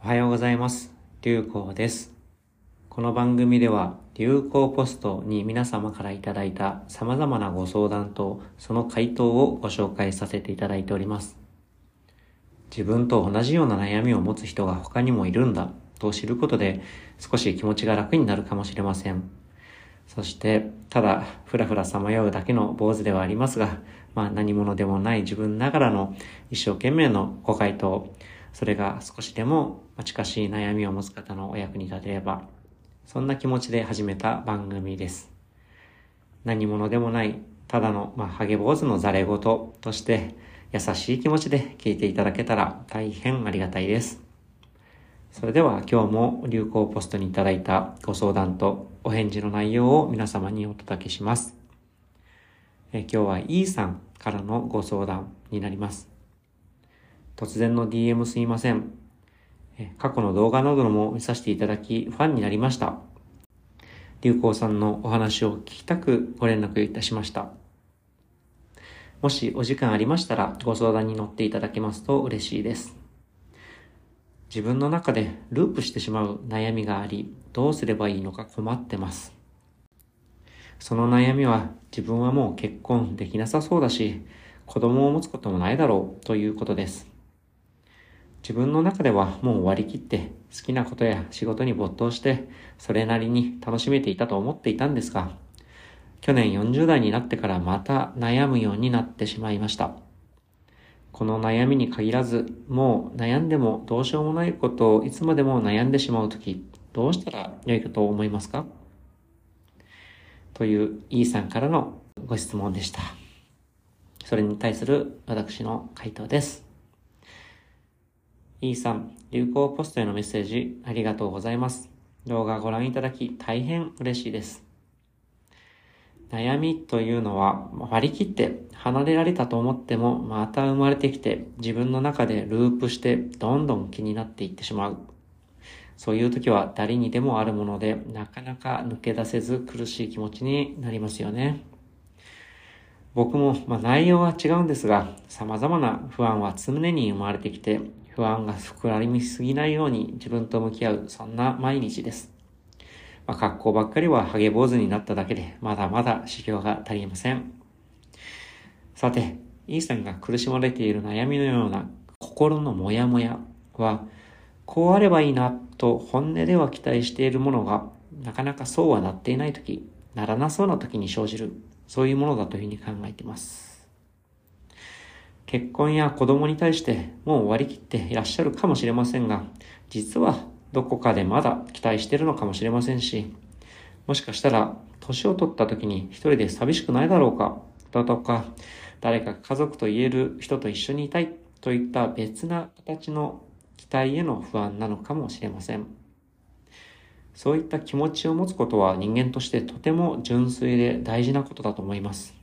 おはようございます。流行です。この番組では流行ポストに皆様からいただいた様々なご相談とその回答をご紹介させていただいております。自分と同じような悩みを持つ人が他にもいるんだと知ることで少し気持ちが楽になるかもしれません。そして、ただ、ふらふらさまようだけの坊主ではありますが、まあ何者でもない自分ながらの一生懸命のご回答、それが少しでも近しい悩みを持つ方のお役に立てれば、そんな気持ちで始めた番組です。何者でもない、ただの、まあ、ハゲ坊主のザレ言として、優しい気持ちで聞いていただけたら大変ありがたいです。それでは今日も流行ポストにいただいたご相談とお返事の内容を皆様にお届けします。え今日は E さんからのご相談になります。突然の DM すいません。過去の動画なども見させていただきファンになりました。流行さんのお話を聞きたくご連絡いたしました。もしお時間ありましたらご相談に乗っていただけますと嬉しいです。自分の中でループしてしまう悩みがあり、どうすればいいのか困ってます。その悩みは自分はもう結婚できなさそうだし、子供を持つこともないだろうということです。自分の中ではもう終わりきって好きなことや仕事に没頭してそれなりに楽しめていたと思っていたんですが、去年40代になってからまた悩むようになってしまいました。この悩みに限らず、もう悩んでもどうしようもないことをいつまでも悩んでしまうとき、どうしたら良いかと思いますか？という E さんからのご質問でした。それに対する私の回答です。E さん、流行ポストへのメッセージありがとうございます。動画ご覧いただき大変嬉しいです。悩みというのは割り切って離れられたと思ってもまた生まれてきて自分の中でループしてどんどん気になっていってしまう。そういう時は誰にでもあるものでなかなか抜け出せず苦しい気持ちになりますよね。僕も、まあ、内容は違うんですが様々な不安は常に生まれてきて不安が膨らみすぎないように自分と向き合うそんな毎日です。まあ、格好ばっかりはハゲ坊主になっただけで、まだまだ修行が足りません。さて、イーさんが苦しまれている悩みのような心のモヤモヤは、こうあればいいなと本音では期待しているものが、なかなかそうはなっていないとき、ならなそうなときに生じる、そういうものだというふうに考えています。結婚や子供に対してもう割り切っていらっしゃるかもしれませんが、実はどこかでまだ期待してるのかもしれませんし、もしかしたら年を取った時に一人で寂しくないだろうか、だとか、誰か家族と言える人と一緒にいたいといった別な形の期待への不安なのかもしれません。そういった気持ちを持つことは人間としてとても純粋で大事なことだと思います。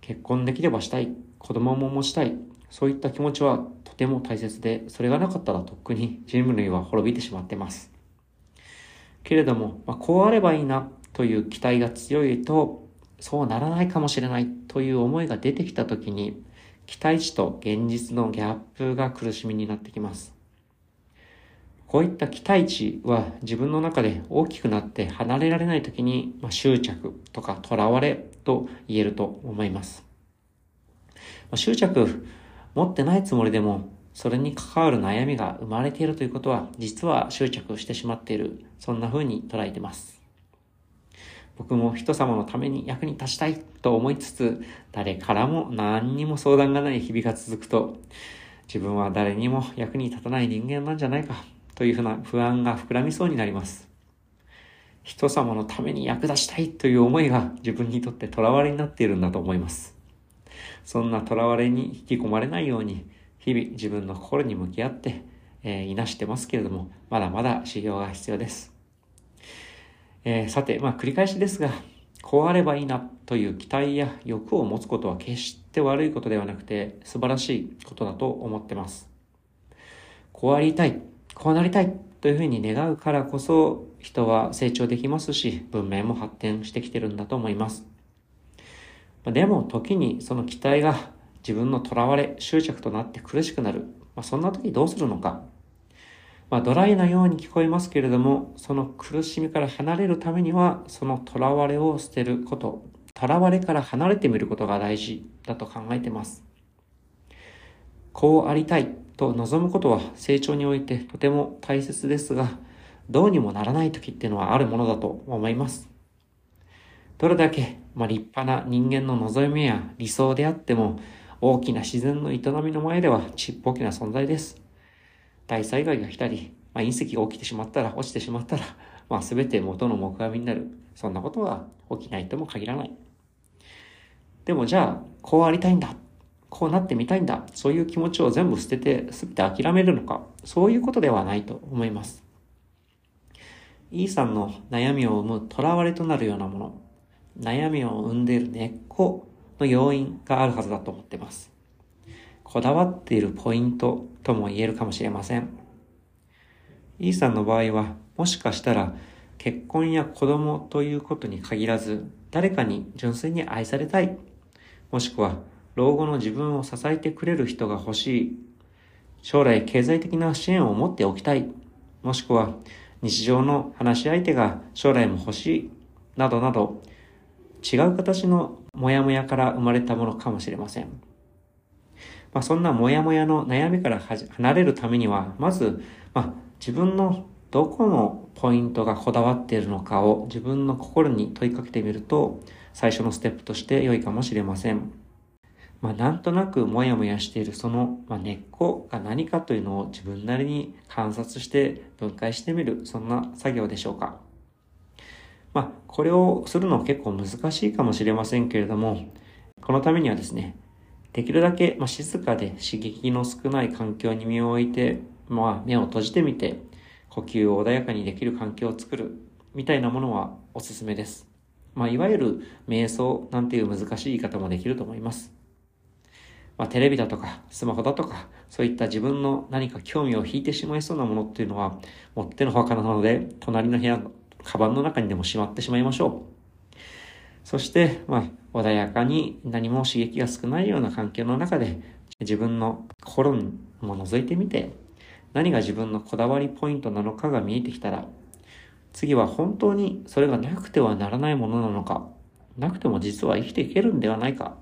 結婚できればしたい、子供も持ちたい、そういった気持ちはとても大切で、それがなかったらとっくに人類は滅びてしまっています。けれども、まあ、こうあればいいなという期待が強いと、そうならないかもしれないという思いが出てきたときに、期待値と現実のギャップが苦しみになってきます。こういった期待値は自分の中で大きくなって離れられないときに、まあ、執着とか囚われと言えると思います。執着持ってないつもりでも、それに関わる悩みが生まれているということは、実は執着してしまっている。そんな風に捉えてます。僕も人様のために役に立ちたいと思いつつ、誰からも何にも相談がない日々が続くと、自分は誰にも役に立たない人間なんじゃないか、というふうな不安が膨らみそうになります。人様のために役立ちたいという思いが自分にとって囚われになっているんだと思います。そんな囚われに引き込まれないように、日々自分の心に向き合って、えー、いなしてますけれども、まだまだ修行が必要です。えー、さて、まあ繰り返しですが、こうあればいいなという期待や欲を持つことは決して悪いことではなくて素晴らしいことだと思ってます。こうありたい、こうなりたいというふうに願うからこそ人は成長できますし、文明も発展してきてるんだと思います。でも時にその期待が自分の囚われ、執着となって苦しくなる。まあ、そんな時どうするのか。まあ、ドライなように聞こえますけれども、その苦しみから離れるためには、その囚われを捨てること、囚われから離れてみることが大事だと考えています。こうありたいと望むことは成長においてとても大切ですが、どうにもならない時っていうのはあるものだと思います。どれだけ、まあ、立派な人間の望みや理想であっても、大きな自然の営みの前ではちっぽけな存在です。大災害が来たり、まあ、隕石が起きてしまったら、落ちてしまったら、まあ、全て元の木阿弥になる。そんなことは起きないとも限らない。でもじゃあ、こうありたいんだ。こうなってみたいんだ。そういう気持ちを全部捨てて、すべて諦めるのか。そういうことではないと思います。E さんの悩みを生む囚われとなるようなもの、悩みを生んでいる根っこの要因があるはずだと思っています。こだわっているポイントとも言えるかもしれません。E さんの場合は、もしかしたら結婚や子供ということに限らず、誰かに純粋に愛されたい。もしくは、老後の自分を支えてくれる人が欲しい。将来経済的な支援を持っておきたい。もしくは、日常の話し相手が将来も欲しい。などなど、違う形のモヤモヤから生まれたものかもしれません。まあ、そんなモヤモヤの悩みから離れるためには、まず、まあ、自分のどこのポイントがこだわっているのかを自分の心に問いかけてみると、最初のステップとして良いかもしれません。まあ、なんとなくモヤモヤしているその、ま、根っこが何かというのを自分なりに観察して分解してみる、そんな作業でしょうか。まあ、これをするのは結構難しいかもしれませんけれども、このためにはですね、できるだけ、ま静かで刺激の少ない環境に身を置いて、まあ、目を閉じてみて、呼吸を穏やかにできる環境を作る、みたいなものはおすすめです。まあ、いわゆる瞑想なんていう難しい言い方もできると思います。まあ、テレビだとか、スマホだとか、そういった自分の何か興味を引いてしまいそうなものっていうのは、もってのほかなので、隣の部屋のカバンの中にでもしまってしまいましょう。そして、まあ、穏やかに何も刺激が少ないような環境の中で、自分の心も覗いてみて、何が自分のこだわりポイントなのかが見えてきたら、次は本当にそれがなくてはならないものなのか、なくても実は生きていけるんではないか、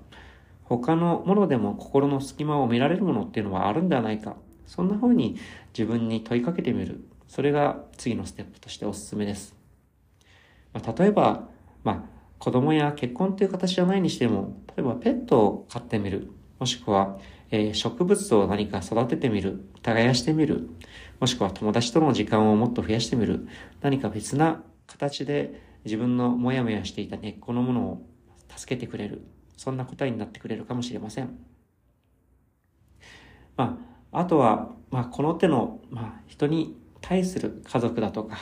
他のものでも心の隙間を見られるものっていうのはあるんではないか、そんな風に自分に問いかけてみる。それが次のステップとしておすすめです。まあ、例えば、まあ、子供や結婚という形じゃないにしても、例えばペットを飼ってみる。もしくは、えー、植物を何か育ててみる。耕してみる。もしくは友達との時間をもっと増やしてみる。何か別な形で自分のモヤモヤしていた根っこのものを助けてくれる。そんな答えになってくれるかもしれません。まあ、あとは、まあ、この手の、まあ、人に対する家族だとか、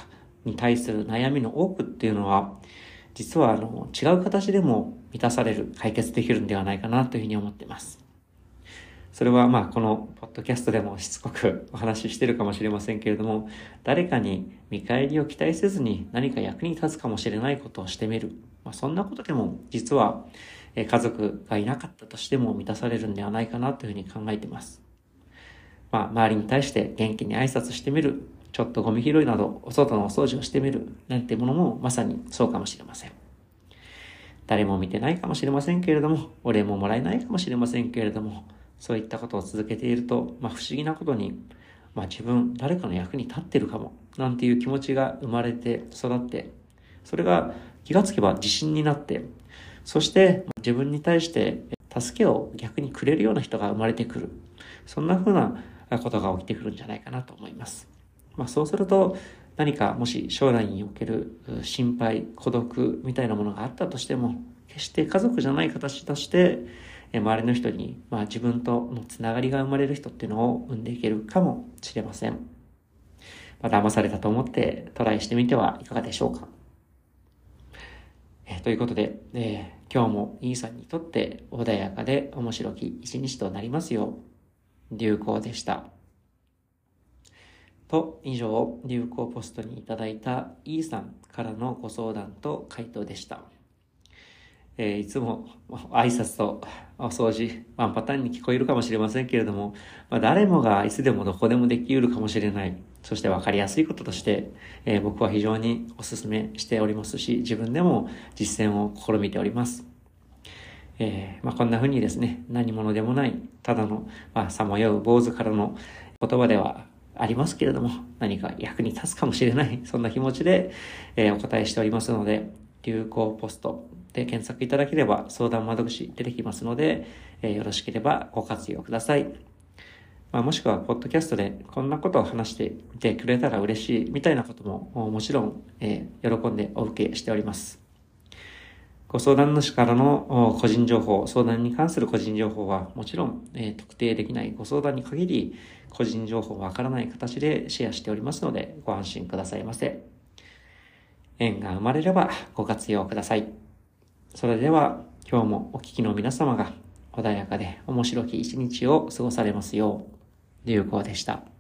に対する悩みの多くっていうのは、実はあの違う形でも満たされる、解決できるんではないかなというふうに思っています。それはまあこのポッドキャストでもしつこくお話ししてるかもしれませんけれども、誰かに見返りを期待せずに何か役に立つかもしれないことをしてみる。まあ、そんなことでも実は家族がいなかったとしても満たされるんではないかなというふうに考えています。まあ、周りに対して元気に挨拶してみる。ちょっとゴミ拾いなど、お外のお掃除をしてみる、なんてものもまさにそうかもしれません。誰も見てないかもしれませんけれども、お礼ももらえないかもしれませんけれども、そういったことを続けていると、まあ不思議なことに、まあ自分、誰かの役に立ってるかも、なんていう気持ちが生まれて育って、それが気がつけば自信になって、そして自分に対して助けを逆にくれるような人が生まれてくる。そんな風なことが起きてくるんじゃないかなと思います。まあ、そうすると何かもし将来における心配、孤独みたいなものがあったとしても、決して家族じゃない形として、周りの人に、まあ、自分とのつながりが生まれる人っていうのを生んでいけるかもしれません。まあ、騙されたと思ってトライしてみてはいかがでしょうか。えということで、えー、今日もイーさんにとって穏やかで面白き一日となりますよう、流行でした。と、以上、流行ポストにいただいた E さんからのご相談と回答でした。えー、いつも挨拶とお掃除、ワンパターンに聞こえるかもしれませんけれども、まあ、誰もがいつでもどこでもできうるかもしれない。そして分かりやすいこととして、えー、僕は非常にお勧めしておりますし、自分でも実践を試みております。えー、まあ、こんな風にですね、何者でもない、ただの、まあ、さまよう坊主からの言葉ではありますけれども、何か役に立つかもしれない、そんな気持ちで、えー、お答えしておりますので、流行ポストで検索いただければ相談窓口出てきますので、えー、よろしければご活用ください。まあ、もしくは、ポッドキャストでこんなことを話してみてくれたら嬉しいみたいなことももちろん、えー、喜んでお受けしております。ご相談主からの個人情報、相談に関する個人情報はもちろん、えー、特定できないご相談に限り個人情報わからない形でシェアしておりますのでご安心くださいませ。縁が生まれればご活用ください。それでは今日もお聞きの皆様が穏やかで面白き一日を過ごされますよう、流行でした。